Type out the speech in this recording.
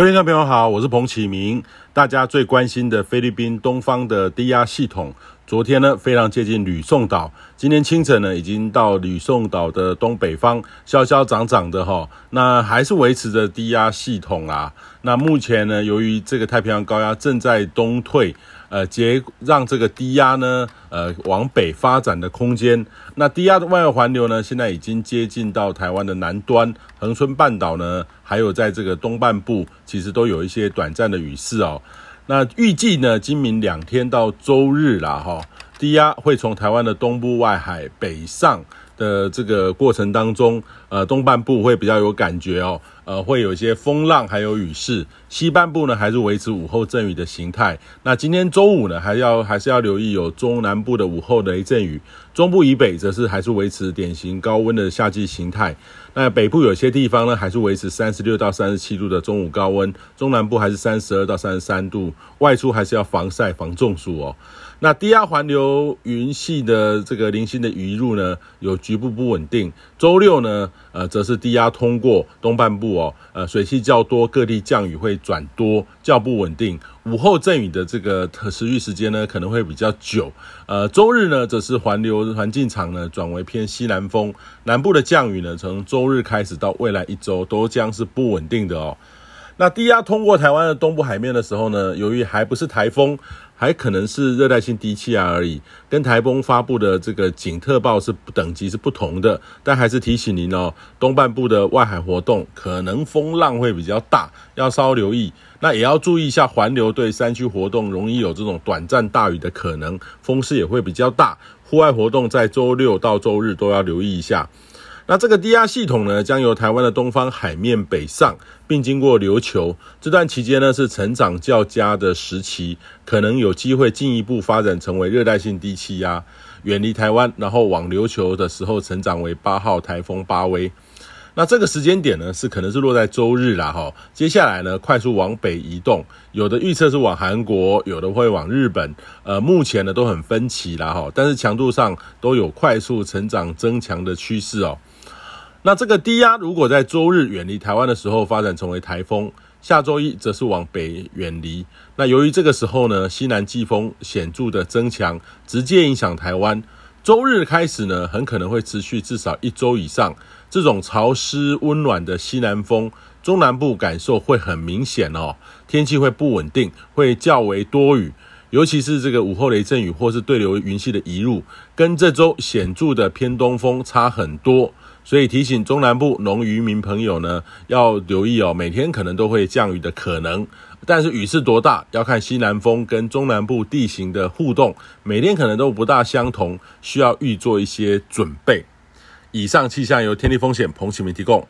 各位听众朋友好，我是彭启明。大家最关心的菲律宾东方的低压系统，昨天呢非常接近吕宋岛，今天清晨呢已经到吕宋岛的东北方，消消长长的哈，那还是维持着低压系统啊。那目前呢，由于这个太平洋高压正在东退。呃，结让这个低压呢，呃，往北发展的空间。那低压的外围环流呢，现在已经接近到台湾的南端，恒春半岛呢，还有在这个东半部，其实都有一些短暂的雨势哦。那预计呢，今明两天到周日啦，哈，低压会从台湾的东部外海北上。的这个过程当中，呃，东半部会比较有感觉哦，呃，会有一些风浪，还有雨势。西半部呢，还是维持午后阵雨的形态。那今天周五呢，还要还是要留意有中南部的午后雷阵雨。中部以北则是还是维持典型高温的夏季形态。那北部有些地方呢，还是维持三十六到三十七度的中午高温。中南部还是三十二到三十三度。外出还是要防晒防中暑哦。那低压环流云系的这个零星的雨入呢，有局部不稳定。周六呢，呃，则是低压通过东半部哦，呃，水汽较多，各地降雨会转多，较不稳定。午后阵雨的这个持续时间呢，可能会比较久。呃，周日呢，则是环流环境场呢转为偏西南风，南部的降雨呢，从周日开始到未来一周都将是不稳定的哦。那低压通过台湾的东部海面的时候呢，由于还不是台风。还可能是热带性低气压而已，跟台风发布的这个警特报是等级是不同的，但还是提醒您哦，东半部的外海活动可能风浪会比较大，要稍留意。那也要注意一下环流对山区活动容易有这种短暂大雨的可能，风势也会比较大。户外活动在周六到周日都要留意一下。那这个低压系统呢，将由台湾的东方海面北上，并经过琉球。这段期间呢，是成长较佳的时期，可能有机会进一步发展成为热带性低气压，远离台湾，然后往琉球的时候成长为八号台风巴威。那这个时间点呢，是可能是落在周日啦，哈。接下来呢，快速往北移动，有的预测是往韩国，有的会往日本。呃，目前呢都很分歧啦，哈。但是强度上都有快速成长增强的趋势哦。那这个低压如果在周日远离台湾的时候发展成为台风，下周一则是往北远离。那由于这个时候呢，西南季风显著的增强，直接影响台湾。周日开始呢，很可能会持续至少一周以上。这种潮湿温暖的西南风，中南部感受会很明显哦，天气会不稳定，会较为多雨。尤其是这个午后雷阵雨或是对流云系的移入，跟这周显著的偏东风差很多，所以提醒中南部农渔民朋友呢，要留意哦，每天可能都会降雨的可能，但是雨是多大要看西南风跟中南部地形的互动，每天可能都不大相同，需要预做一些准备。以上气象由天地风险彭启明提供。